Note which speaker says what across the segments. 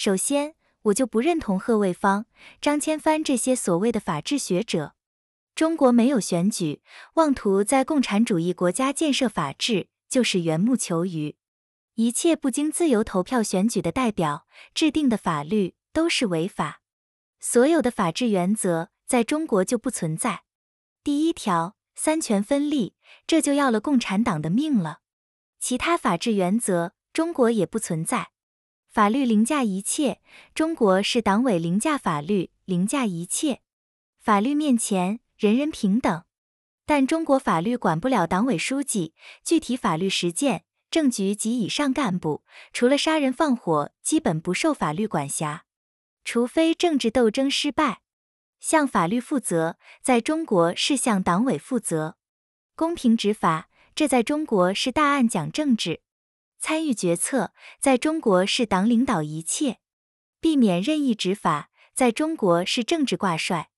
Speaker 1: 首先，我就不认同贺卫方、张千帆这些所谓的法治学者。中国没有选举，妄图在共产主义国家建设法治，就是缘木求鱼。一切不经自由投票选举的代表制定的法律都是违法。所有的法治原则在中国就不存在。第一条，三权分立，这就要了共产党的命了。其他法治原则，中国也不存在。法律凌驾一切，中国是党委凌驾法律，凌驾一切。法律面前。人人平等，但中国法律管不了党委书记，具体法律实践，政局及以上干部，除了杀人放火，基本不受法律管辖，除非政治斗争失败。向法律负责，在中国是向党委负责。公平执法，这在中国是大案讲政治。参与决策，在中国是党领导一切。避免任意执法，在中国是政治挂帅。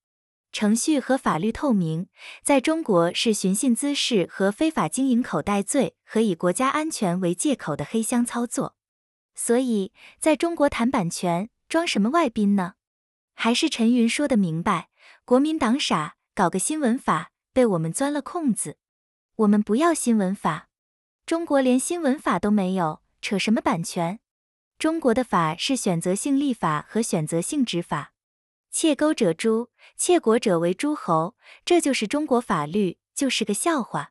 Speaker 1: 程序和法律透明，在中国是寻衅滋事和非法经营口袋罪和以国家安全为借口的黑箱操作。所以，在中国谈版权，装什么外宾呢？还是陈云说的明白，国民党傻，搞个新闻法被我们钻了空子。我们不要新闻法，中国连新闻法都没有，扯什么版权？中国的法是选择性立法和选择性执法。窃钩者诛，窃国者为诸侯，这就是中国法律，就是个笑话。